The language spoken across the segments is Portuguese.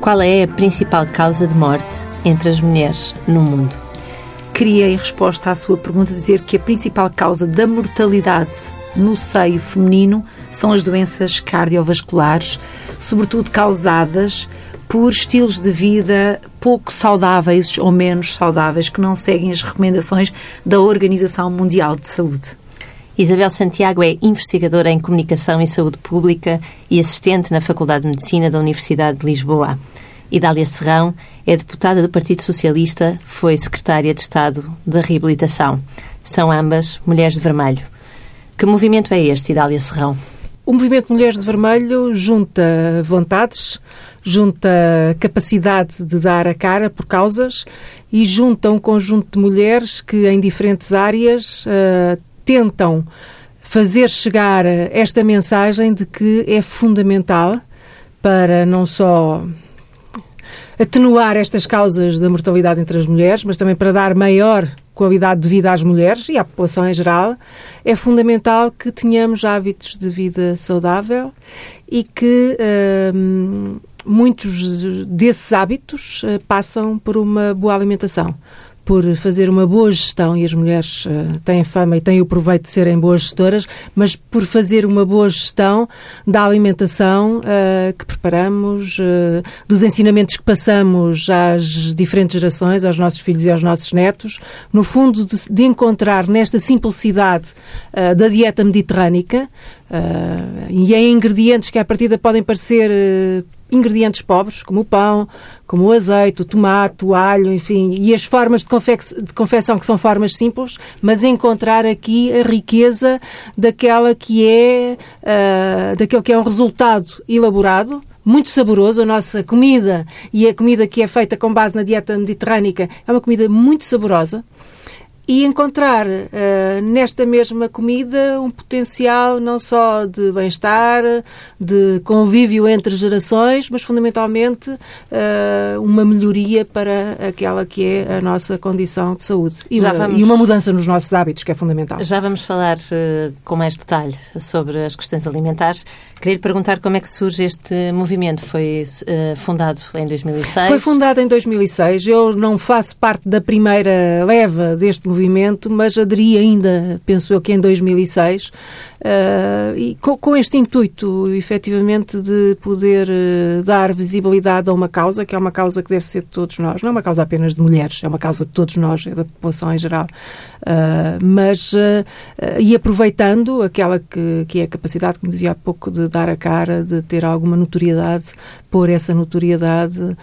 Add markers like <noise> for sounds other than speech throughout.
Qual é a principal causa de morte entre as mulheres no mundo? Queria, em resposta à sua pergunta, dizer que a principal causa da mortalidade no seio feminino são as doenças cardiovasculares, sobretudo causadas por estilos de vida pouco saudáveis ou menos saudáveis que não seguem as recomendações da Organização Mundial de Saúde. Isabel Santiago é investigadora em Comunicação e Saúde Pública e assistente na Faculdade de Medicina da Universidade de Lisboa. Idália Serrão é deputada do Partido Socialista, foi secretária de Estado da Reabilitação. São ambas mulheres de vermelho. Que movimento é este, Idália Serrão? O movimento Mulheres de Vermelho junta vontades, junta capacidade de dar a cara por causas e junta um conjunto de mulheres que, em diferentes áreas, uh, tentam fazer chegar esta mensagem de que é fundamental para não só atenuar estas causas da mortalidade entre as mulheres, mas também para dar maior qualidade de vida às mulheres e à população em geral, é fundamental que tenhamos hábitos de vida saudável e que hum, muitos desses hábitos uh, passam por uma boa alimentação por fazer uma boa gestão, e as mulheres uh, têm fama e têm o proveito de serem boas gestoras, mas por fazer uma boa gestão da alimentação uh, que preparamos, uh, dos ensinamentos que passamos às diferentes gerações, aos nossos filhos e aos nossos netos, no fundo de, de encontrar nesta simplicidade da dieta mediterrânica, e em ingredientes que à partida podem parecer ingredientes pobres, como o pão, como o azeite, o tomate, o alho, enfim, e as formas de, de confecção que são formas simples, mas encontrar aqui a riqueza daquela que é, uh, daquele que é um resultado elaborado, muito saboroso. A nossa comida e a comida que é feita com base na dieta mediterrânica é uma comida muito saborosa e encontrar uh, nesta mesma comida um potencial não só de bem-estar, de convívio entre gerações, mas fundamentalmente uh, uma melhoria para aquela que é a nossa condição de saúde e, vamos, e uma mudança nos nossos hábitos, que é fundamental. Já vamos falar uh, com mais detalhe sobre as questões alimentares. Queria lhe perguntar como é que surge este movimento. Foi fundado em 2006? Foi fundado em 2006. Eu não faço parte da primeira leva deste movimento, mas aderi ainda, penso eu que em 2006, Uh, e com, com, este intuito, efetivamente, de poder uh, dar visibilidade a uma causa, que é uma causa que deve ser de todos nós, não é uma causa apenas de mulheres, é uma causa de todos nós, é da população em geral. Uh, mas, e aproveitando aquela que, que é a capacidade, como dizia há pouco, de dar a cara, de ter alguma notoriedade, pôr essa notoriedade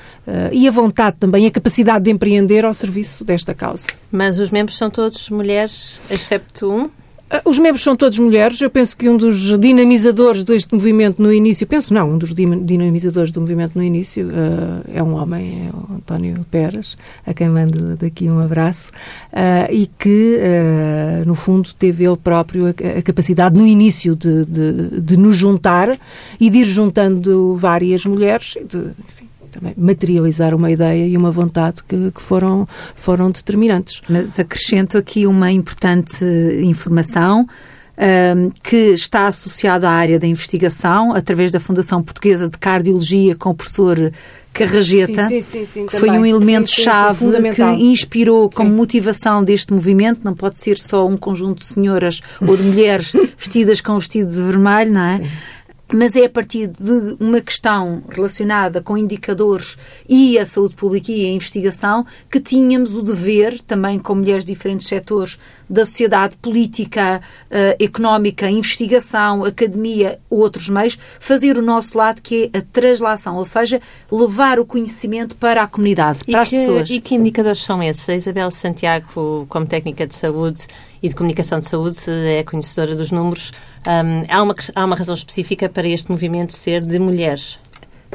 e a vontade também, a capacidade de empreender ao serviço desta causa. Mas os membros são todos mulheres, excepto um? Ah, os membros são todos mulheres. Eu penso que um dos dinamizadores deste movimento no início, penso não, um dos dinamizadores do movimento no início uh, é um homem, é o António Pérez, a quem mando daqui um abraço, uh, e que, uh, no fundo, teve ele próprio a, a capacidade, no início, de, de, de, nos juntar e de ir juntando várias mulheres, de, também materializar uma ideia e uma vontade que, que, foram, foram determinantes. Mas acrescento aqui uma importante informação. Um, que está associado à área da investigação, através da Fundação Portuguesa de Cardiologia, com o professor Carrageta, sim, sim, sim, que foi um elemento-chave que inspirou como motivação deste movimento. Não pode ser só um conjunto de senhoras ou de mulheres <laughs> vestidas com vestidos de vermelho, não é? Mas é a partir de uma questão relacionada com indicadores e a saúde pública e a investigação que tínhamos o dever, também com mulheres de diferentes setores da sociedade, política, uh, económica, investigação, academia, outros meios, fazer o nosso lado que é a translação, ou seja, levar o conhecimento para a comunidade, para as pessoas. E que indicadores são esses? A Isabel Santiago, como técnica de saúde, e de Comunicação de Saúde é conhecedora dos números. Um, há, uma, há uma razão específica para este movimento ser de mulheres?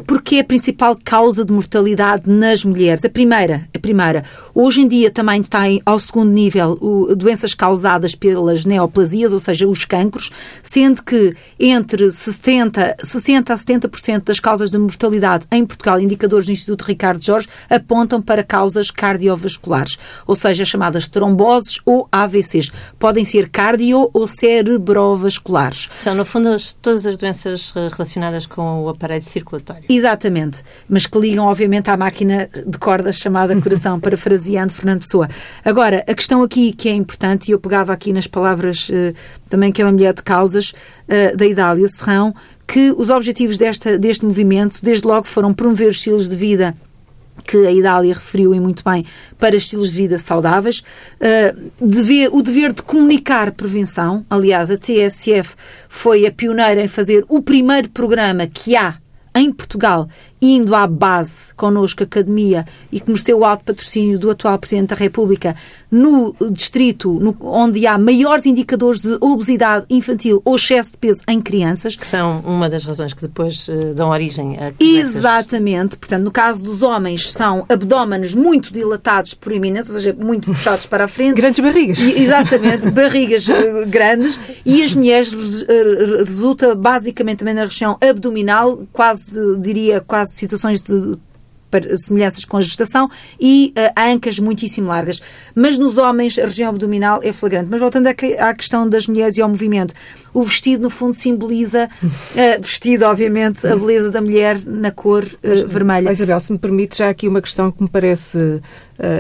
Porque é a principal causa de mortalidade nas mulheres? A primeira, a primeira. Hoje em dia também está em, ao segundo nível o, doenças causadas pelas neoplasias, ou seja, os cancros, sendo que entre 60, 60 a 70% das causas de mortalidade em Portugal, indicadores do Instituto Ricardo Jorge, apontam para causas cardiovasculares, ou seja, chamadas tromboses ou AVCs. Podem ser cardio ou cerebrovasculares. São, no fundo, todas as doenças relacionadas com o aparelho circulatório. Exatamente, mas que ligam obviamente à máquina de cordas chamada coração, <laughs> parafraseando Fernando Pessoa. Agora, a questão aqui que é importante, e eu pegava aqui nas palavras uh, também que é uma mulher de causas, uh, da Idália Serrão, que os objetivos desta, deste movimento, desde logo, foram promover os estilos de vida que a Idália referiu e muito bem, para estilos de vida saudáveis. Uh, dever, o dever de comunicar prevenção. Aliás, a TSF foi a pioneira em fazer o primeiro programa que há em Portugal, indo à base connosco, academia, e que mereceu o alto patrocínio do atual Presidente da República, no distrito no, onde há maiores indicadores de obesidade infantil ou excesso de peso em crianças. Que são uma das razões que depois uh, dão origem a. Exatamente. Portanto, no caso dos homens, são abdómenes muito dilatados por eminentes, ou seja, muito puxados para a frente. Grandes barrigas. E, exatamente, barrigas uh, grandes. E as mulheres uh, resulta basicamente também na região abdominal, quase, diria, quase situações de semelhanças com a gestação e uh, ancas muitíssimo largas. Mas nos homens a região abdominal é flagrante. Mas voltando à questão das mulheres e ao movimento, o vestido no fundo simboliza, uh, <laughs> vestido obviamente, a beleza da mulher na cor uh, vermelha. Isabel, se me permite, já aqui uma questão que me parece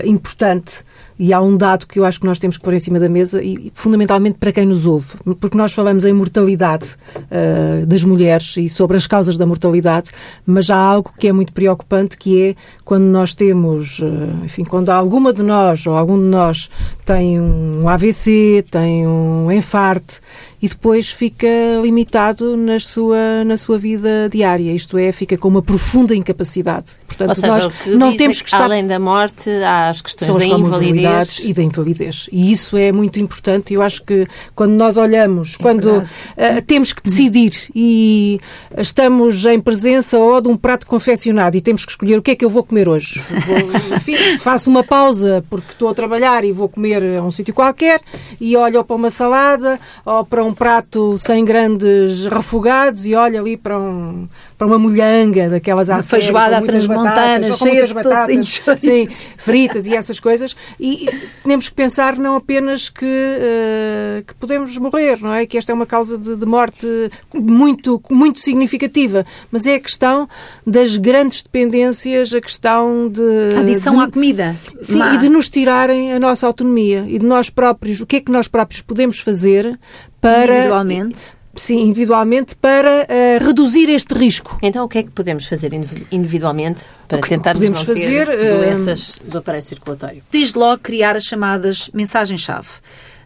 importante e há um dado que eu acho que nós temos que pôr em cima da mesa, e fundamentalmente para quem nos ouve, porque nós falamos em mortalidade uh, das mulheres e sobre as causas da mortalidade, mas há algo que é muito preocupante, que é quando nós temos, uh, enfim, quando alguma de nós ou algum de nós tem um AVC, tem um enfarte e depois fica limitado na sua, na sua vida diária, isto é, fica com uma profunda incapacidade. Portanto, seja, nós não temos que, que estar... além da morte, há as questões da invalidez. E da invalidez. E isso é muito importante. Eu acho que quando nós olhamos, é quando uh, temos que decidir e estamos em presença ou de um prato confeccionado e temos que escolher o que é que eu vou comer hoje. Vou, <laughs> enfim, faço uma pausa porque estou a trabalhar e vou comer a um sítio qualquer e olho para uma salada ou para um um prato sem grandes refogados e olha ali para, um, para uma molhanga daquelas à feijoada transmontana, cheia de batatas, <laughs> sim, fritas e essas coisas. E, e temos que pensar não apenas que, uh, que podemos morrer, não é? Que esta é uma causa de, de, morte muito, muito significativa, mas é a questão das grandes dependências, a questão de... Adição de, à comida. Sim, Má. e de nos tirarem a nossa autonomia e de nós próprios, o que é que nós próprios podemos fazer para... Individualmente? Sim, individualmente, para uh, reduzir este risco. Então, o que é que podemos fazer individualmente para tentarmos não fazer, ter eh, doenças do aparelho circulatório? Desde logo, criar as chamadas mensagens-chave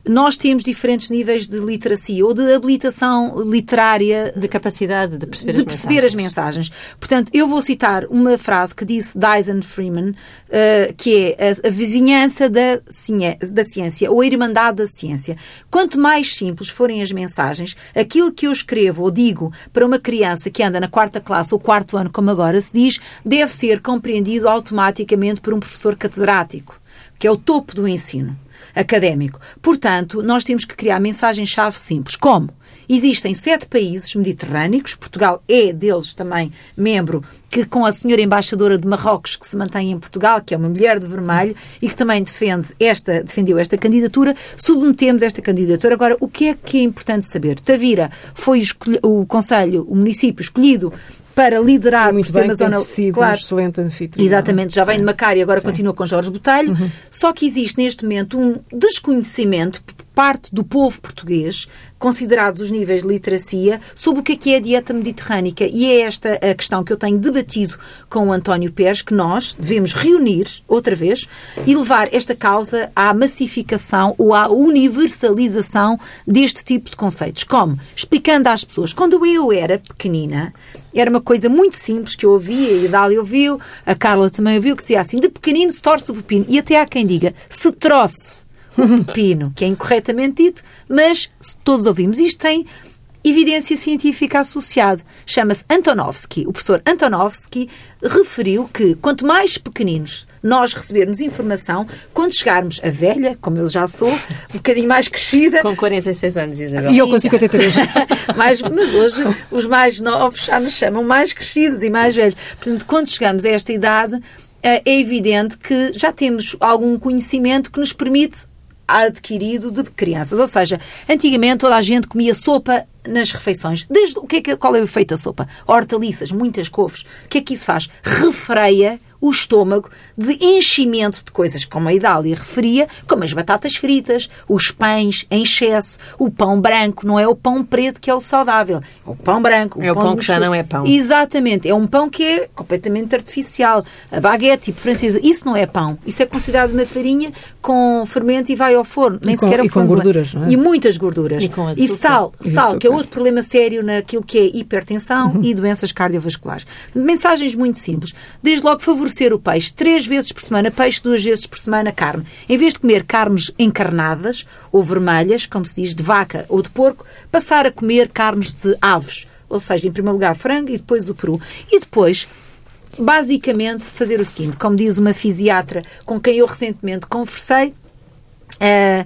nós temos diferentes níveis de literacia ou de habilitação literária. De capacidade de perceber, de as, perceber mensagens. as mensagens. Portanto, eu vou citar uma frase que disse Dyson Freeman, uh, que é a, a vizinhança da, da ciência ou a irmandade da ciência. Quanto mais simples forem as mensagens, aquilo que eu escrevo ou digo para uma criança que anda na quarta classe ou quarto ano, como agora se diz, deve ser compreendido automaticamente por um professor catedrático, que é o topo do ensino académico. Portanto, nós temos que criar mensagem-chave simples. Como? Existem sete países mediterrâneos, Portugal é deles também membro, que com a senhora embaixadora de Marrocos, que se mantém em Portugal, que é uma mulher de vermelho e que também defende esta, defendeu esta candidatura, submetemos esta candidatura. Agora, o que é que é importante saber? Tavira foi o, o Conselho, o município escolhido para liderar muito por bem, zona... Sido claro, um excelente anfitrião. Exatamente, já vem de Macari e agora Sim. continua com Jorge Botelho. Uhum. Só que existe neste momento um desconhecimento parte do povo português, considerados os níveis de literacia, sobre o que é, que é a dieta mediterrânica. E é esta a questão que eu tenho debatido com o António Pérez, que nós devemos reunir outra vez e levar esta causa à massificação ou à universalização deste tipo de conceitos. Como? Explicando às pessoas. Quando eu era pequenina, era uma coisa muito simples que eu ouvia, e a Dália ouviu, a Carla também ouviu, que dizia assim: de pequenino se torce o pepino. E até há quem diga: se troce <laughs> o pepino, que é incorretamente dito, mas todos ouvimos. Isto tem evidência científica associado. Chama-se Antonovsky. O professor Antonovsky referiu que quanto mais pequeninos nós recebermos informação, quando chegarmos a velha, como eu já sou, um bocadinho mais crescida. Com 46 anos, Isabel. E eu com 53. <laughs> mas, mas hoje os mais novos já nos chamam mais crescidos e mais velhos. Portanto, quando chegamos a esta idade, é evidente que já temos algum conhecimento que nos permite adquirido de crianças. Ou seja, antigamente toda a gente comia sopa nas refeições. Desde o que é que, qual é o efeito da sopa? Hortaliças, muitas couves. O que é que isso faz? Refreia o estômago de enchimento de coisas, como a Idália referia, como as batatas fritas, os pães em excesso, o pão branco, não é o pão preto que é o saudável, é o pão branco. O é o pão, que já não é pão. Exatamente, é um pão que é completamente artificial. A baguete tipo francesa, isso não é pão, isso é considerado uma farinha com fermento e vai ao forno, nem e com, sequer ao e forno. com gorduras, não é? E muitas gorduras. E, com e sal, e sal, que é outro problema sério naquilo que é hipertensão uhum. e doenças cardiovasculares. Mensagens muito simples. Desde logo favorecer o peixe três vezes por semana, peixe duas vezes por semana, carne. Em vez de comer carnes encarnadas ou vermelhas, como se diz, de vaca ou de porco, passar a comer carnes de aves. Ou seja, em primeiro lugar frango e depois o peru. E depois basicamente fazer o seguinte, como diz uma fisiatra com quem eu recentemente conversei, uh,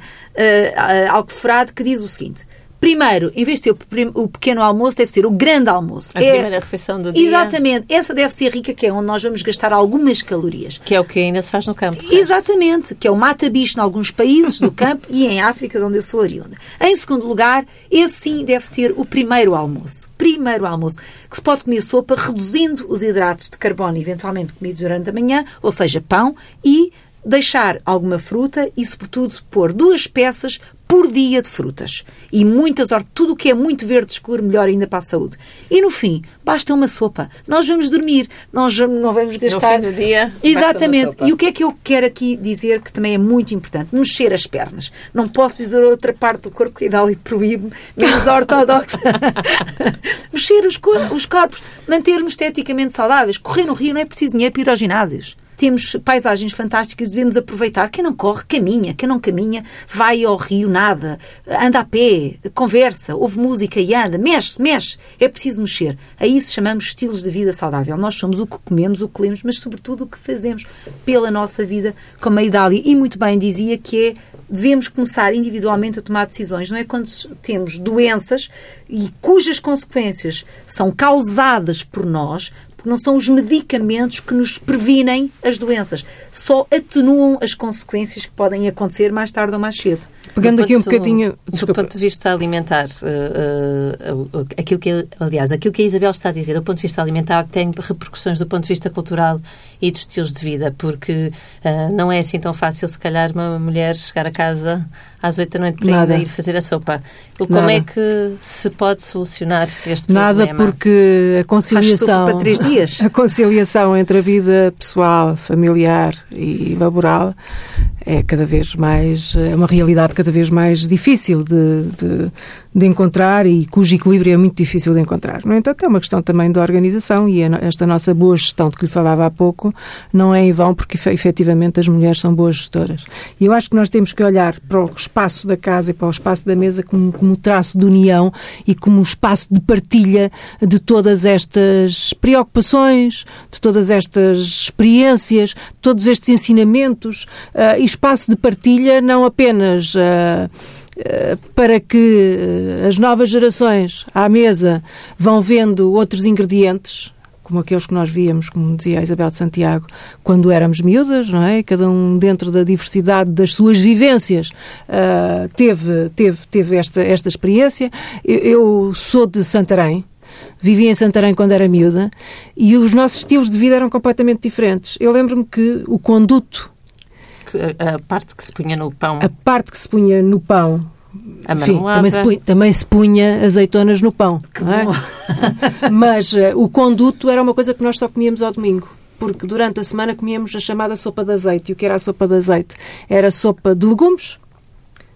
uh, que diz o seguinte: Primeiro, em vez de ser o pequeno almoço, deve ser o grande almoço. A é, primeira refeição do dia. Exatamente. Essa deve ser rica, que é onde nós vamos gastar algumas calorias. Que é o que ainda se faz no campo. Exatamente. Que é o mata-bicho em alguns países do campo e em África, de onde eu sou oriunda. Em segundo lugar, esse sim deve ser o primeiro almoço. Primeiro almoço. Que se pode comer sopa reduzindo os hidratos de carbono eventualmente comidos durante a manhã, ou seja, pão, e deixar alguma fruta e, sobretudo, pôr duas peças por dia de frutas. E muitas hortas, tudo o que é muito verde escuro, melhor ainda para a saúde. E no fim, basta uma sopa. Nós vamos dormir, nós não vamos gastar. No fim do dia, Exatamente. E o que é que eu quero aqui dizer que também é muito importante? Mexer as pernas. Não posso dizer outra parte do corpo que e proíbe, menos ortodoxa. <laughs> Mexer os, cor os corpos, manter-nos esteticamente saudáveis. Correr no rio não é preciso dinheiro para ir aos ginásios temos paisagens fantásticas, devemos aproveitar. Quem não corre, caminha. Quem não caminha, vai ao rio, nada, anda a pé, conversa, ouve música e anda, mexe-se, mexe. É preciso mexer. A isso chamamos estilos de vida saudável. Nós somos o que comemos, o que lemos, mas sobretudo o que fazemos pela nossa vida, como a Idália. E muito bem dizia que é devemos começar individualmente a tomar decisões. Não é quando temos doenças e cujas consequências são causadas por nós, porque não são os medicamentos que nos previnem as doenças, só atenuam as consequências que podem acontecer mais tarde ou mais cedo. Pegando do aqui ponto, um bocadinho. Desculpa. Do ponto de vista alimentar, uh, uh, aquilo que, aliás, aquilo que a Isabel está a dizer, do ponto de vista alimentar, tem repercussões do ponto de vista cultural e dos estilos de vida, porque uh, não é assim tão fácil, se calhar, uma mulher chegar a casa às oito da noite para ainda ir fazer a sopa. Como Nada. é que se pode solucionar este Nada problema? Nada, porque a conciliação... para três dias. <laughs> A conciliação entre a vida pessoal, familiar e laboral é cada vez mais... é uma realidade cada vez mais difícil de, de, de encontrar e cujo equilíbrio é muito difícil de encontrar. No entanto, é uma questão também da organização e esta nossa boa gestão de que lhe falava há pouco não é em vão porque efetivamente as mulheres são boas gestoras. E eu acho que nós temos que olhar para o espaço da casa e para o espaço da mesa como, como traço de união e como espaço de partilha de todas estas preocupações, de todas estas experiências, de todos estes ensinamentos uh, e espaço de partilha não apenas uh, para que as novas gerações à mesa vão vendo outros ingredientes, como aqueles que nós víamos, como dizia a Isabel de Santiago, quando éramos miúdas, não é? Cada um dentro da diversidade das suas vivências uh, teve, teve, teve esta, esta experiência. Eu, eu sou de Santarém, vivi em Santarém quando era miúda e os nossos estilos de vida eram completamente diferentes. Eu lembro-me que o conduto a parte que se punha no pão. A parte que se punha no pão enfim, também se, punha, também se punha azeitonas no pão. É? <laughs> Mas uh, o conduto era uma coisa que nós só comíamos ao domingo. Porque durante a semana comíamos a chamada sopa de azeite. E o que era a sopa de azeite? Era sopa de legumes,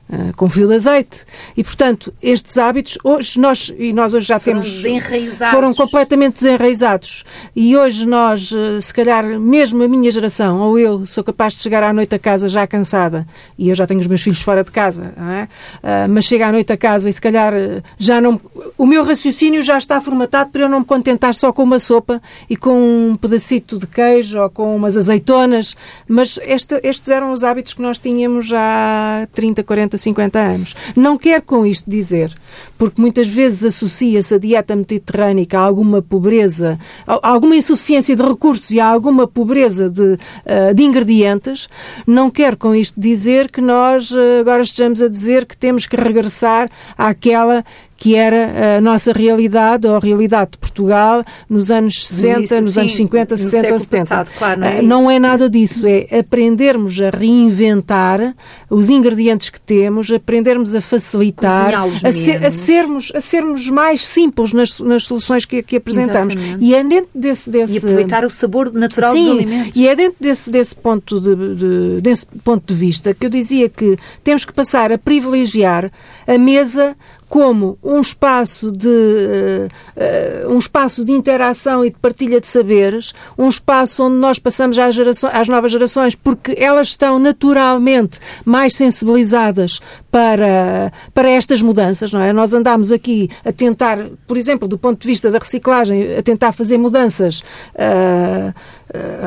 Uh, com fio de azeite. E, portanto, estes hábitos, hoje nós, e nós hoje já foram temos... Desenraizados. Foram completamente desenraizados. E hoje nós, uh, se calhar, mesmo a minha geração, ou eu, sou capaz de chegar à noite a casa já cansada, e eu já tenho os meus filhos fora de casa, é? uh, mas chego à noite a casa e se calhar já não... o meu raciocínio já está formatado para eu não me contentar só com uma sopa e com um pedacito de queijo ou com umas azeitonas, mas este, estes eram os hábitos que nós tínhamos já há 30, 40, 50 anos. Não quero com isto dizer, porque muitas vezes associa-se a dieta mediterrânica a alguma pobreza, a alguma insuficiência de recursos e a alguma pobreza de, uh, de ingredientes, não quero com isto dizer que nós uh, agora estejamos a dizer que temos que regressar àquela que era a nossa realidade, ou a realidade de Portugal nos anos 60, Isso, nos sim, anos 50, 60 ou 70. Passado, claro, não, é não é nada disso, é aprendermos a reinventar os ingredientes que temos, aprendermos a facilitar, a, ser, a, sermos, a sermos mais simples nas, nas soluções que, que apresentamos. Exatamente. E é dentro desse, desse... E aproveitar o sabor natural sim, dos alimentos. E é dentro desse, desse, ponto de, de, desse ponto de vista que eu dizia que temos que passar a privilegiar a mesa como um espaço de uh, um espaço de interação e de partilha de saberes, um espaço onde nós passamos às, gerações, às novas gerações, porque elas estão naturalmente mais sensibilizadas para, para estas mudanças, não é? Nós andamos aqui a tentar, por exemplo, do ponto de vista da reciclagem, a tentar fazer mudanças uh,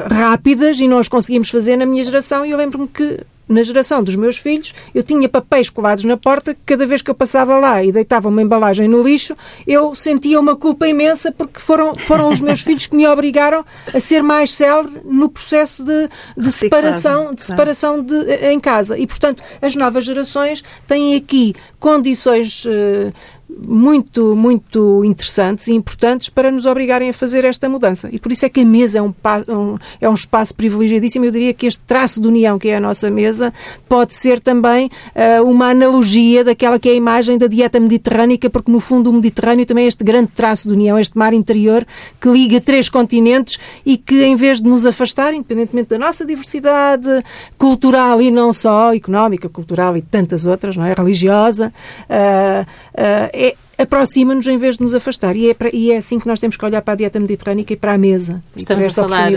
rápidas e nós conseguimos fazer na minha geração e eu lembro-me que na geração dos meus filhos, eu tinha papéis colados na porta que cada vez que eu passava lá e deitava uma embalagem no lixo, eu sentia uma culpa imensa porque foram, foram os meus <laughs> filhos que me obrigaram a ser mais célere no processo de, de separação, de separação de, em casa. E, portanto, as novas gerações têm aqui condições uh, muito, muito interessantes e importantes para nos obrigarem a fazer esta mudança. E por isso é que a mesa é um, um, é um espaço privilegiadíssimo. Eu diria que este traço de união que é a nossa mesa pode ser também uh, uma analogia daquela que é a imagem da dieta mediterrânica, porque no fundo o Mediterrâneo também é este grande traço de união, este mar interior que liga três continentes e que em vez de nos afastar, independentemente da nossa diversidade cultural e não só, económica, cultural e tantas outras, não é? religiosa, uh, uh, é, aproxima-nos em vez de nos afastar. E é, para, e é assim que nós temos que olhar para a dieta mediterrânica e para a mesa. Estamos a falar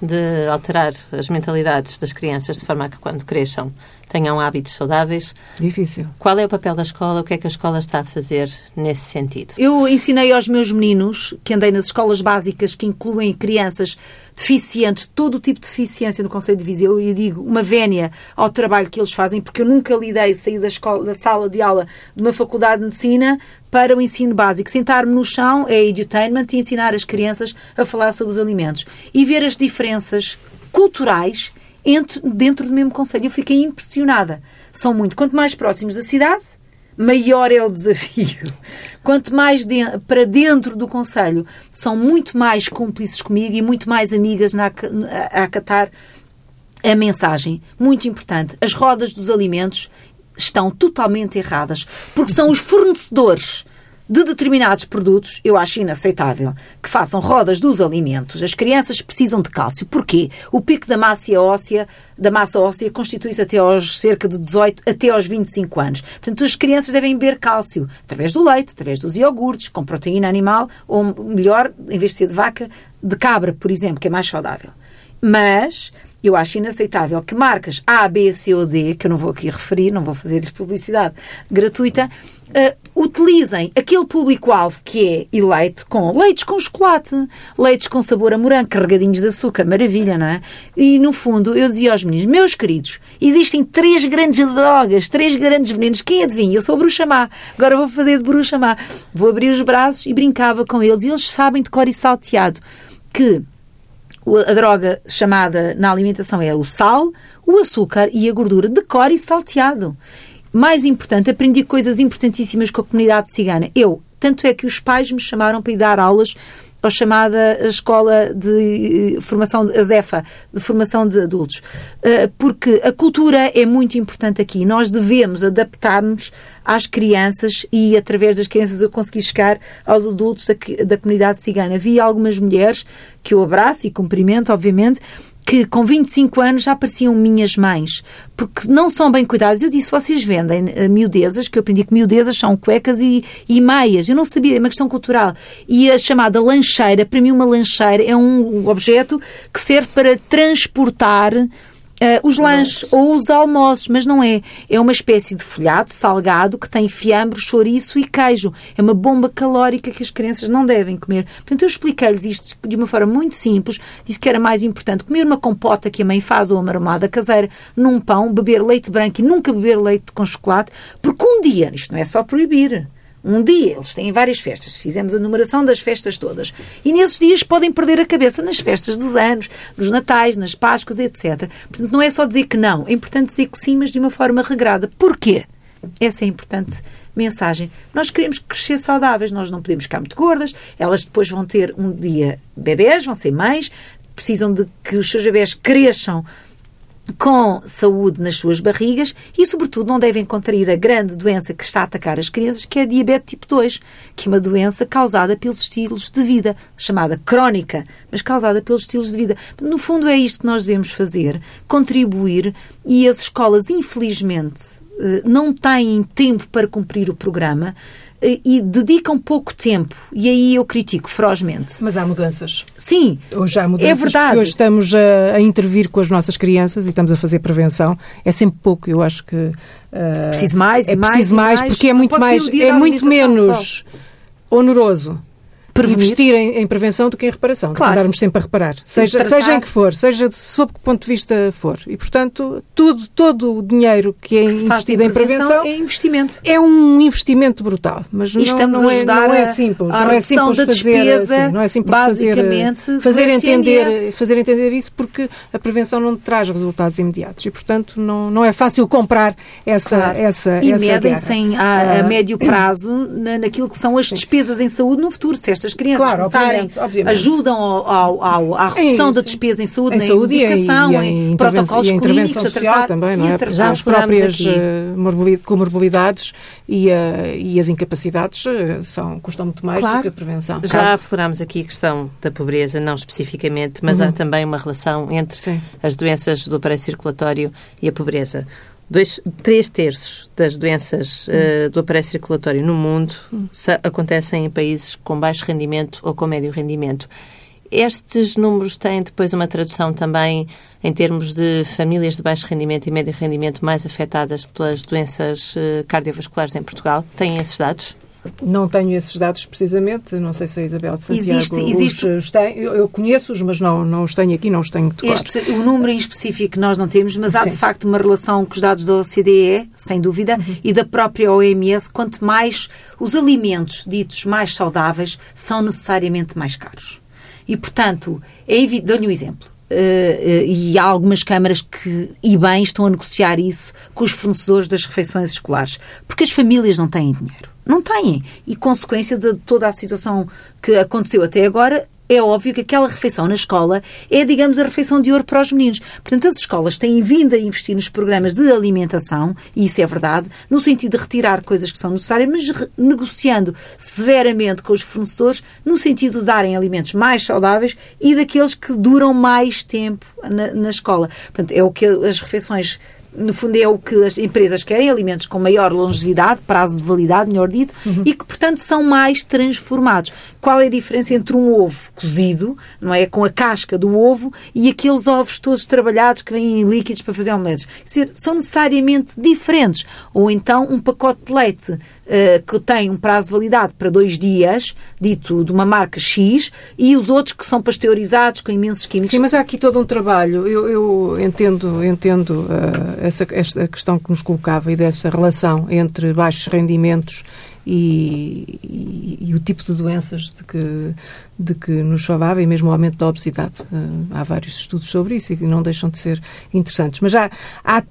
de alterar as mentalidades das crianças de forma a que quando cresçam tenham hábitos saudáveis. Difícil. Qual é o papel da escola? O que é que a escola está a fazer nesse sentido? Eu ensinei aos meus meninos, que andei nas escolas básicas, que incluem crianças deficientes, todo o tipo de deficiência no Conselho de Viseu, e digo uma vénia ao trabalho que eles fazem, porque eu nunca lidei sair da, escola, da sala de aula de uma faculdade de medicina para o ensino básico. Sentar-me no chão é edutainment e ensinar as crianças a falar sobre os alimentos. E ver as diferenças culturais entre, dentro do mesmo Conselho. Eu fiquei impressionada. São muito. Quanto mais próximos da cidade, maior é o desafio. <laughs> Quanto mais de, para dentro do Conselho, são muito mais cúmplices comigo e muito mais amigas na, a, a acatar a mensagem. Muito importante. As rodas dos alimentos estão totalmente erradas, porque são os fornecedores de determinados produtos, eu acho inaceitável que façam rodas dos alimentos. As crianças precisam de cálcio. Porquê? O pico da massa óssea, da massa óssea constitui-se até aos cerca de 18 até aos 25 anos. Portanto, as crianças devem beber cálcio através do leite, através dos iogurtes, com proteína animal, ou melhor, em vez de ser de vaca, de cabra, por exemplo, que é mais saudável. Mas eu acho inaceitável que marcas A, B, C ou D, que eu não vou aqui referir, não vou fazer-lhes publicidade gratuita, uh, utilizem aquele público-alvo que é eleito com leites com chocolate, leites com sabor a morango, carregadinhos de açúcar, maravilha, não é? E no fundo, eu dizia aos meninos, meus queridos, existem três grandes drogas, três grandes venenos, quem adivinha? Eu sou bruxa má, agora vou fazer de bruxa má. Vou abrir os braços e brincava com eles, e eles sabem de cor e salteado que a droga chamada na alimentação é o sal, o açúcar e a gordura de cor e salteado. Mais importante, aprendi coisas importantíssimas com a comunidade cigana. Eu, tanto é que os pais me chamaram para ir dar aulas a chamada Escola de eh, Formação, a ZEFA, de Formação de Adultos. Eh, porque a cultura é muito importante aqui. Nós devemos adaptar-nos às crianças e, através das crianças, eu consegui chegar aos adultos da, da comunidade cigana. Vi algumas mulheres que eu abraço e cumprimento, obviamente, que com 25 anos já pareciam minhas mães, porque não são bem cuidadas. Eu disse, vocês vendem uh, miudezas, que eu aprendi que miudezas são cuecas e, e meias. Eu não sabia, é uma questão cultural. E a chamada lancheira, para mim uma lancheira é um objeto que serve para transportar uh, os lanches ou os almoços, mas não é. É uma espécie de folhado salgado que tem fiambre, chouriço e queijo. É uma bomba calórica que as crianças não devem comer. Portanto, eu expliquei-lhes isto de uma forma muito simples. Disse que era mais importante comer uma compota que a mãe faz ou uma marmelada caseira num pão, beber leite branco e nunca beber leite com chocolate, porque um dia, isto não é só proibir, um dia, eles têm várias festas, fizemos a numeração das festas todas. E nesses dias podem perder a cabeça nas festas dos anos, nos natais, nas Páscoas, etc. Portanto, não é só dizer que não, é importante dizer que sim, mas de uma forma regrada. Porquê? Essa é a importante mensagem. Nós queremos crescer saudáveis, nós não podemos ficar muito gordas, elas depois vão ter um dia bebés, vão ser mães, precisam de que os seus bebés cresçam com saúde nas suas barrigas e, sobretudo, não devem contrair a grande doença que está a atacar as crianças, que é a diabetes tipo 2, que é uma doença causada pelos estilos de vida, chamada crónica, mas causada pelos estilos de vida. No fundo, é isto que nós devemos fazer, contribuir, e as escolas, infelizmente, eh, não têm tempo para cumprir o programa e dedicam pouco tempo. E aí eu critico ferozmente. Mas há mudanças. Sim. Hoje há mudanças. É verdade. Hoje estamos a, a, intervir com as nossas crianças e estamos a fazer prevenção. É sempre pouco, eu acho que. Uh, preciso mais é e mais. Preciso mais, mais porque é muito mais. É muito menos só. oneroso Prevenir. investir em, em, prevenção do que em reparação. Claro. Andarmos sempre a reparar. Seja, seja em que for, seja sob que ponto de vista for. E, portanto, tudo, todo o dinheiro que é que investido em prevenção, é investimento. É um investimento brutal. Mas não, estamos não, a ajudar é, não é simples. A não é simples da fazer, despesa, assim, não é simples basicamente, fazer, fazer entender, fazer entender isso porque a prevenção não traz resultados imediatos. E, portanto, não, não é fácil comprar essa, claro. essa, e essa medem-se a, a, médio prazo na, naquilo que são as despesas em saúde no futuro. Se estas crianças claro, obviamente, obviamente. ajudam ao, ao, à redução é da despesa em saúde, em na saúde educação, e, em, em protocolos e clínicos a social também, não é? Já as próprias aqui. Eh, comorbilidades e, uh, e as incapacidades uh, são, custam muito mais claro. do que a prevenção. Já Caso... aflorámos aqui a questão da pobreza, não especificamente, mas uhum. há também uma relação entre Sim. as doenças do aparelho circulatório e a pobreza. Dois, três terços das doenças uh, do aparelho circulatório no mundo acontecem em países com baixo rendimento ou com médio rendimento. Estes números têm depois uma tradução também em termos de famílias de baixo rendimento e médio rendimento mais afetadas pelas doenças uh, cardiovasculares em Portugal? Têm esses dados? Não tenho esses dados precisamente, não sei se a Isabel de Santiago existe, existe... os tem. Eu, eu conheço-os, mas não, não os tenho aqui, não os tenho de este, O número em específico nós não temos, mas Sim. há de facto uma relação com os dados da OCDE, sem dúvida, uhum. e da própria OMS, quanto mais os alimentos ditos mais saudáveis são necessariamente mais caros. E, portanto, é evidente, dou-lhe um exemplo. Uh, uh, e há algumas câmaras que, e bem, estão a negociar isso com os fornecedores das refeições escolares, porque as famílias não têm dinheiro. Não têm. E consequência de toda a situação que aconteceu até agora, é óbvio que aquela refeição na escola é, digamos, a refeição de ouro para os meninos. Portanto, as escolas têm vindo a investir nos programas de alimentação, e isso é verdade, no sentido de retirar coisas que são necessárias, mas negociando severamente com os fornecedores, no sentido de darem alimentos mais saudáveis e daqueles que duram mais tempo na, na escola. Portanto, é o que as refeições no fundo é o que as empresas querem, alimentos com maior longevidade, prazo de validade, melhor dito, uhum. e que, portanto, são mais transformados. Qual é a diferença entre um ovo cozido, não é, com a casca do ovo, e aqueles ovos todos trabalhados que vêm em líquidos para fazer omeletes? Quer dizer, são necessariamente diferentes. Ou então um pacote de leite uh, que tem um prazo de validade para dois dias, dito de uma marca X, e os outros que são pasteurizados com imensos químicos. Sim, mas há aqui todo um trabalho. Eu, eu entendo, entendo uh, essa, esta questão que nos colocava e dessa relação entre baixos rendimentos e, e, e, o tipo de doenças de que, de que nos falava e mesmo o aumento da obesidade. Uh, há vários estudos sobre isso e não deixam de ser interessantes. Mas já há,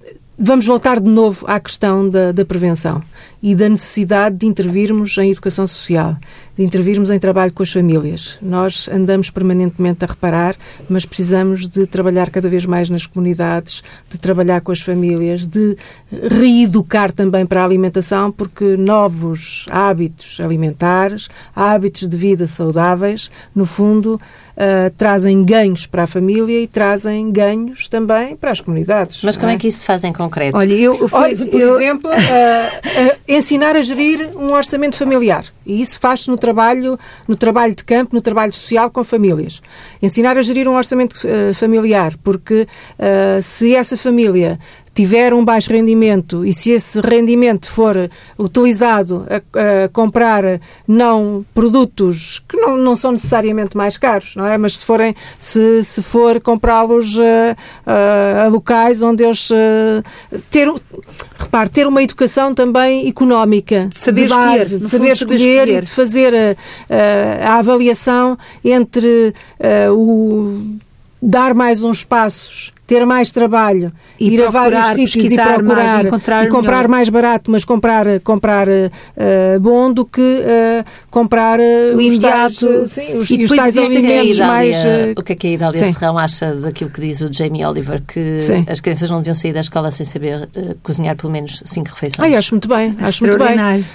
Vamos voltar de novo à questão da, da, prevenção e da necessidade de intervirmos em educação social, de intervirmos em trabalho com as famílias. Nós andamos permanentemente a reparar, mas precisamos de trabalhar cada vez mais nas comunidades, de trabalhar com as famílias, de reeducar também para a alimentação, porque novos hábitos alimentares, hábitos de vida saudáveis, no fundo, uh, trazem ganhos para a família e trazem ganhos também para as comunidades. Mas como é? é? que isso se faz em concreto? Olha, eu, fui, Olha, por eu... exemplo, uh, uh, ensinar a gerir um orçamento familiar. E isso faz-se no trabalho, no trabalho de campo, no trabalho social com famílias. Ensinar a gerir um orçamento uh, familiar, porque uh, se essa família tiver um baixo rendimento e se esse rendimento for utilizado a, a comprar não produtos que não, não, são necessariamente mais caros, não é? Mas se forem se, se for comprá-los uh, uh, a locais onde eles uh, ter repare ter uma educação também económica saber de base, escolher, de saber, escolher, escolher e de fazer a, a avaliação entre o dar mais uns passos, ter mais trabalho, e ir a vários sítios e procurar mais, encontrar e comprar melhor. mais barato, mas comprar comprar uh, bom do que uh, comprar uh, o imediato tais, sim, os, e, os tais alimentos mais. o que é que a Idália sim. Serrão acha daquilo que diz o Jamie Oliver que sim. as crianças não deviam sair da escola sem saber cozinhar pelo menos cinco refeições? Ai, acho muito bem, acho muito bem,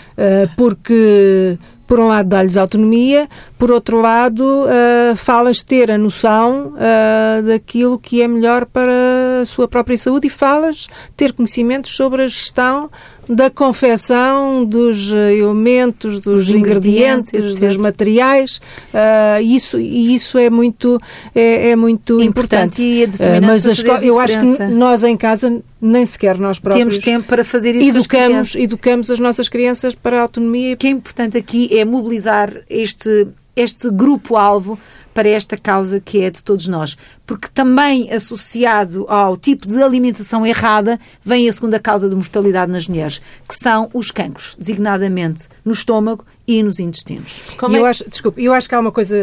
porque por um lado, dá-lhes autonomia, por outro lado, uh, falas ter a noção uh, daquilo que é melhor para a sua própria saúde e falas ter conhecimentos sobre a gestão da confecção, dos elementos, dos ingredientes, ingredientes dos materiais. Uh, isso, e isso é muito, é, é muito importante. importante. E uh, mas eu acho que nós em casa nem sequer nós próprios temos tempo para fazer isso educamos educamos as nossas crianças para a autonomia o que é importante aqui é mobilizar este este grupo alvo para esta causa que é de todos nós. Porque também associado ao tipo de alimentação errada vem a segunda causa de mortalidade nas mulheres, que são os cancros, designadamente no estômago e nos intestinos. Como eu, é... acho, desculpe, eu acho que há uma coisa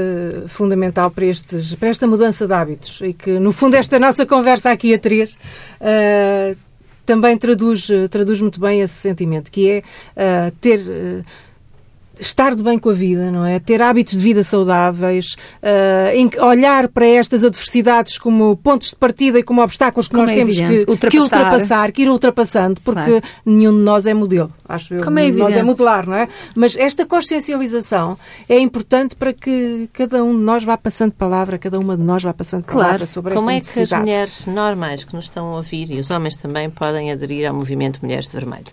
fundamental para, estes, para esta mudança de hábitos e que, no fundo, esta nossa conversa aqui a três. Uh, também traduz, traduz muito bem esse sentimento, que é uh, ter uh, estar de bem com a vida, não é? Ter hábitos de vida saudáveis, uh, olhar para estas adversidades como pontos de partida e como obstáculos que como nós é temos que ultrapassar. que ultrapassar, que ir ultrapassando, porque claro. nenhum de nós é modelo, acho eu. Como é nenhum de nós é modelar, não é? Mas esta consciencialização é importante para que cada um de nós vá passando palavra, cada uma de nós vá passando palavra claro. sobre como esta Como é que as mulheres normais que nos estão a ouvir e os homens também podem aderir ao movimento Mulheres de Vermelho?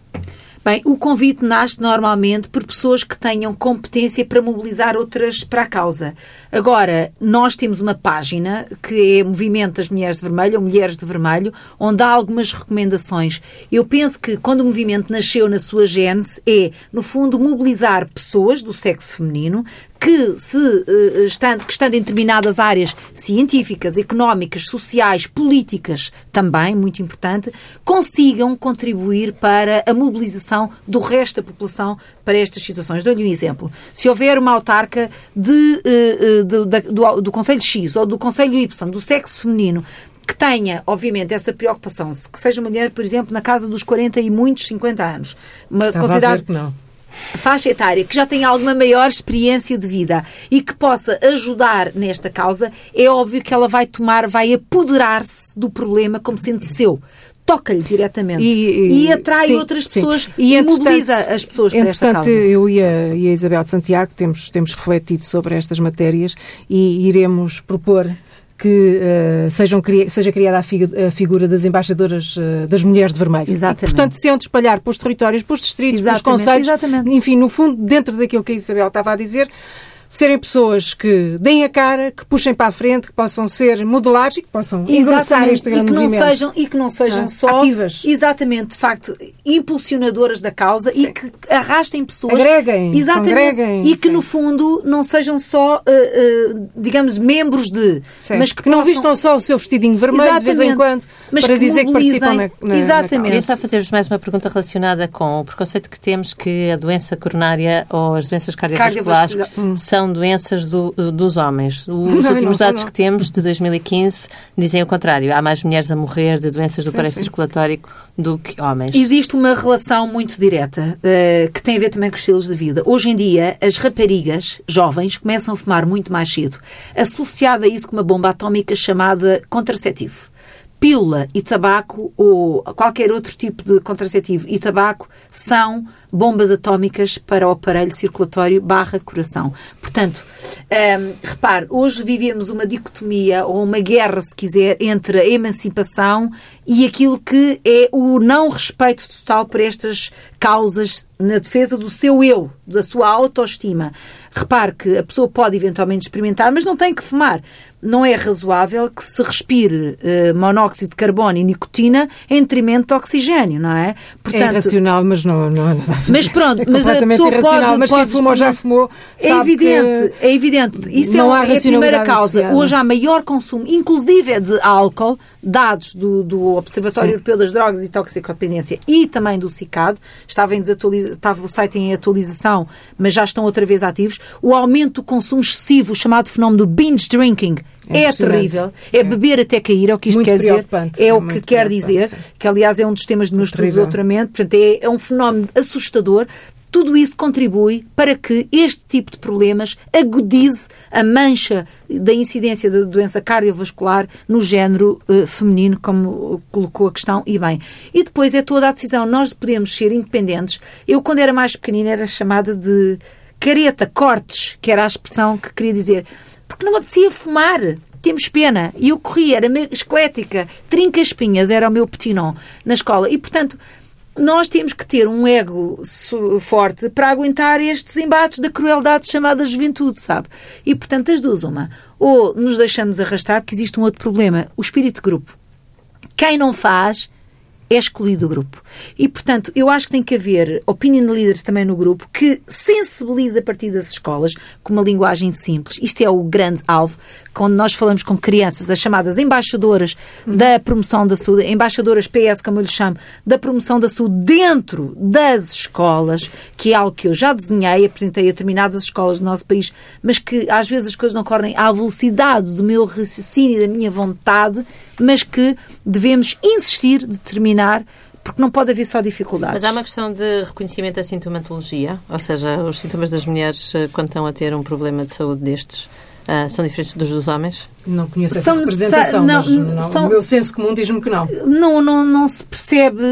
Bem, o convite nasce normalmente por pessoas que tenham competência para mobilizar outras para a causa. Agora, nós temos uma página que é Movimento das Mulheres de Vermelho, ou Mulheres de Vermelho, onde há algumas recomendações. Eu penso que quando o movimento nasceu na sua gênese é, no fundo, mobilizar pessoas do sexo feminino que, se, uh, estando, que estando em determinadas áreas científicas, económicas, sociais, políticas, também, muito importante, consigam contribuir para a mobilização do resto da população para estas situações. Dou-lhe um exemplo. Se houver uma autarca de, uh, do, do, do Conselho X ou do Conselho Y, do sexo feminino, que tenha, obviamente, essa preocupação, que seja mulher, por exemplo, na casa dos 40 e muitos 50 anos. Uma Estava considerada... a ver que não faixa etária que já tem alguma maior experiência de vida e que possa ajudar nesta causa, é óbvio que ela vai tomar, vai apoderar-se do problema como sendo seu toca-lhe diretamente e, e, e atrai sim, outras pessoas sim. e, e mobiliza as pessoas para esta causa. eu e a, e a Isabel de Santiago temos, temos refletido sobre estas matérias e iremos propor que uh, sejam, seja criada a, a, figura das embaixadoras uh, das mulheres de vermelho. Exatamente. E, portanto, se onde espalhar para os territórios, para os distritos, Exatamente. para os conselhos, enfim, no fundo, dentro daquilo que a Isabel estava a dizer, serem pessoas que deem a cara, que puxem para a frente, que possam ser modelares e que possam engrossar este grande e que não movimento. Sejam, e que não sejam ah, só ativas. Exatamente, de facto, impulsionadoras da causa Sim. e que arrastem pessoas. Agreguem, exatamente, E que, Sim. no fundo, não sejam só, uh, uh, digamos, membros de. Sim. Mas que, que não vistam só o seu vestidinho vermelho exatamente. de vez em quando mas para que dizer que participam na, na Exatamente. Queria só fazer-vos mais uma pergunta relacionada com o preconceito que temos que a doença coronária ou as doenças cardiovasculares Cardiovascular. são doenças do do, dos homens. <laughs> Os não, últimos não, dados não. que temos, de 2015, dizem o contrário. Há mais mulheres a morrer de doenças do aparelho circulatório do que homens. Existe uma relação muito direta uh, que tem a ver também com os estilos de vida. Hoje em dia, as raparigas jovens começam a fumar muito mais cedo, associada a isso com uma bomba atómica chamada contraceptivo pílula e tabaco ou qualquer outro tipo de contraceptivo e tabaco são bombas atómicas para o aparelho circulatório barra coração. Portanto, um, repare, hoje vivemos uma dicotomia ou uma guerra, se quiser, entre a emancipação e aquilo que é o não respeito total por estas causas na defesa do seu eu, da sua autoestima. Repare que a pessoa pode eventualmente experimentar, mas não tem que fumar não é razoável que se respire uh, monóxido de carbono e nicotina em detrimento de oxigênio, não é? Portanto, é irracional, mas não, não é nada. Mas pronto, é mas a pessoa pode, mas pode quem fumou já fumou. É evidente, é evidente. Isso é, é a primeira causa. Hoje há maior consumo, inclusive é de álcool, dados do, do Observatório Sim. Europeu das Drogas e Toxicodependência e também do CICAD, estava, em estava o site em atualização, mas já estão outra vez ativos, o aumento do consumo excessivo, chamado fenómeno do binge drinking, é, é terrível. É beber até cair, é o que isto muito quer dizer. É, é o que quer dizer, sim. que aliás é um dos temas do meu estudo de doutoramento. Portanto, é, é um fenómeno assustador. Tudo isso contribui para que este tipo de problemas agudize a mancha da incidência da doença cardiovascular no género uh, feminino, como colocou a questão, e bem. E depois é toda a decisão. Nós podemos ser independentes. Eu, quando era mais pequenina, era chamada de careta, cortes, que era a expressão que queria dizer porque não me apetecia fumar. Temos pena. E eu corria, era esquelética, trinca espinhas, era o meu petinon na escola. E, portanto, nós temos que ter um ego forte para aguentar estes embates da crueldade chamada juventude, sabe? E, portanto, as duas, uma. Ou nos deixamos arrastar, porque existe um outro problema, o espírito de grupo. Quem não faz é excluído do grupo. E, portanto, eu acho que tem que haver opinion leaders também no grupo que sensibilize a partir das escolas com uma linguagem simples. Isto é o grande alvo. Quando nós falamos com crianças, as chamadas embaixadoras da promoção da saúde, embaixadoras PS, como eu lhe chamo, da promoção da saúde dentro das escolas, que é algo que eu já desenhei, apresentei a determinadas escolas do nosso país, mas que às vezes as coisas não correm à velocidade do meu raciocínio e da minha vontade, mas que devemos insistir, determinar porque não pode haver só dificuldades. Mas há uma questão de reconhecimento da sintomatologia, ou seja, os sintomas das mulheres eh, quando estão a ter um problema de saúde destes uh, são diferentes dos dos homens? Não conheço essa são, representação, não, não, são, o meu senso comum diz-me que não. Não, não. não se percebe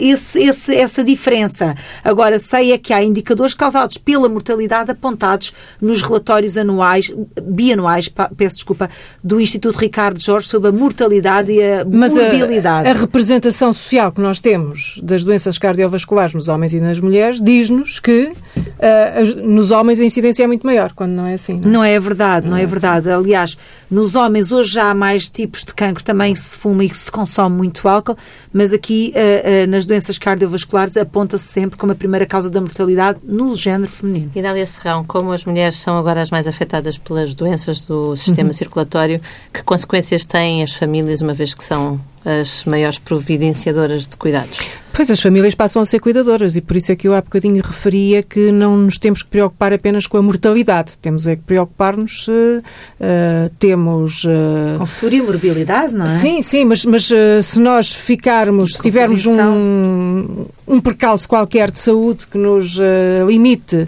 esse, esse, essa diferença. Agora, sei é que há indicadores causados pela mortalidade apontados nos relatórios anuais, bianuais, peço desculpa, do Instituto Ricardo Jorge sobre a mortalidade e a mas morbilidade. A, a representação social que nós temos das doenças cardiovasculares nos homens e nas mulheres diz-nos que uh, nos homens a incidência é muito maior, quando não é assim. Não, é? não é verdade, não é verdade. Aliás, nos homens hoje já há mais tipos de cancro, também se fuma e se consome muito álcool, mas aqui uh, uh, nas doenças cardiovasculares aponta-se sempre como a primeira causa da mortalidade no género feminino. E Dália Serrão, como as mulheres são agora as mais afetadas pelas doenças do sistema uhum. circulatório, que consequências têm as famílias, uma vez que são as maiores providenciadoras de cuidados? Pois as famílias passam a ser cuidadoras e por isso é que eu há bocadinho referia que não nos temos que preocupar apenas com a mortalidade, temos é que preocupar-nos se uh, temos... Uh, com futuro e morbilidade, não é? Sim, sim, mas, mas uh, se nós ficarmos, se tivermos um, um percalço qualquer de saúde que nos limite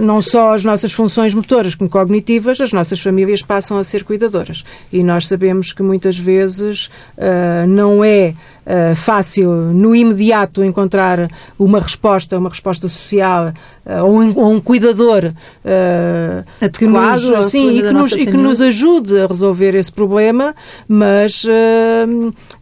não só as nossas funções motoras como cognitivas, as nossas famílias passam a ser cuidadoras. E nós sabemos que muitas vezes uh, não é uh, fácil, no imediato, encontrar uma resposta, uma resposta social uh, ou, um, ou, um, cuidador Adequado, que, nos, sim, e, que nos, e que nos ajude a resolver esse problema, mas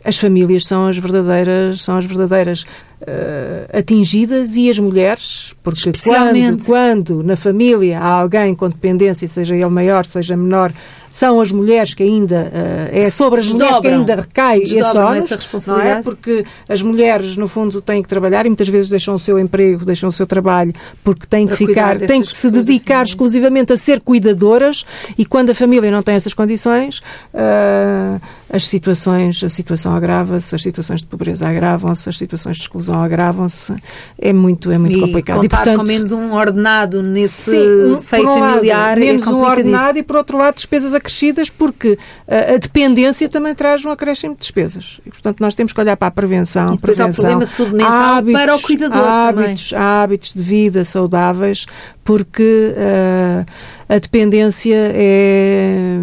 as famílias são as verdadeiras, são as verdadeiras uh, atingidas e as mulheres, porque quando, quando na família há alguém com dependência, seja ele maior, seja menor, são as mulheres que ainda uh, é sobre as mulheres que ainda recai esse ônus, não é? Porque as mulheres no fundo têm que trabalhar e muitas vezes deixam o seu emprego, deixam o seu trabalho porque têm que ficar, têm que se dedicar exclusivamente a ser cuidadoras e quando a família não tem essas condições, uh, as situações, a situação agrava-se, as situações de pobreza agravam-se, as situações de exclusão agravam-se, é muito, é muito e complicado. e portanto, com menos um ordenado nesse sim, seio familiar lado, menos é um ordenado e por outro lado despesas acrescidas porque a, a, dependência também traz um acréscimo de despesas. E portanto nós temos que olhar para a prevenção, e depois prevenção, há o problema de saúde mental hábitos, para o cuidador hábitos, também. hábitos de vida saudáveis porque uh, a dependência é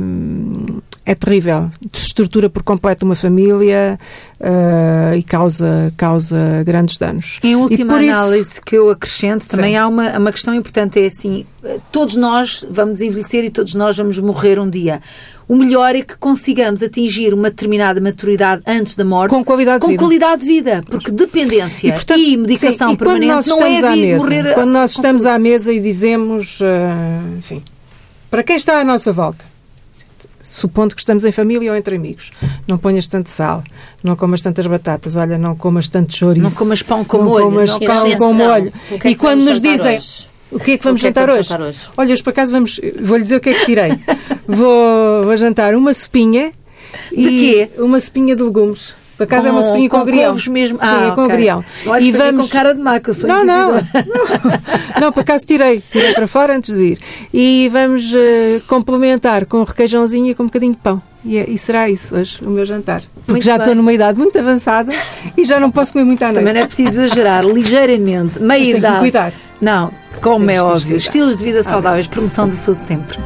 é terrível. Desestrutura por completo uma família uh, e causa, causa grandes danos. Em última análise isso... que eu acrescento, também Sim. há uma, uma questão importante, é assim, todos nós vamos envelhecer e todos nós vamos morrer um dia. O melhor é que consigamos atingir uma determinada maturidade antes da morte com qualidade com de vida. Qualidade de vida porque dependência e, portanto, e medicação sim, permanente não é mesa, morrer Quando nós estamos à mesa e dizemos, uh, enfim, para quem está à nossa volta, supondo que estamos em família ou entre amigos. Não ponhas tanto sal, não comas tantas batatas, olha, não comas tanto chouriço. Não comas pão com não molho. Comas não pão com molho. É e quando nos dizem... Hoje? O que é que vamos, que é que jantar, vamos hoje? jantar, hoje? Olha, hoje por acaso vamos. Vou-lhe dizer o que é que tirei. <laughs> vou, vou jantar uma sopinha. De quê? Uma sopinha de legumes. Por acaso é uma sopinha com, com agrião. mesmo. Sim, ah, é com okay. agrião. E vamos com cara de maca, sou Não, não, não. Não, por acaso tirei. Tirei para fora antes de ir. E vamos uh, complementar com um requeijãozinho e com um bocadinho de pão. E, é, e, será isso hoje, o meu jantar. Porque muito já bem. estou numa idade muito avançada e já não posso comer muito à noite. Também não é preciso exagerar, ligeiramente. Meia Mas idade. Tem que cuidar. Não, como Temos é óbvio. Estilos de vida saudáveis, promoção da saúde sempre.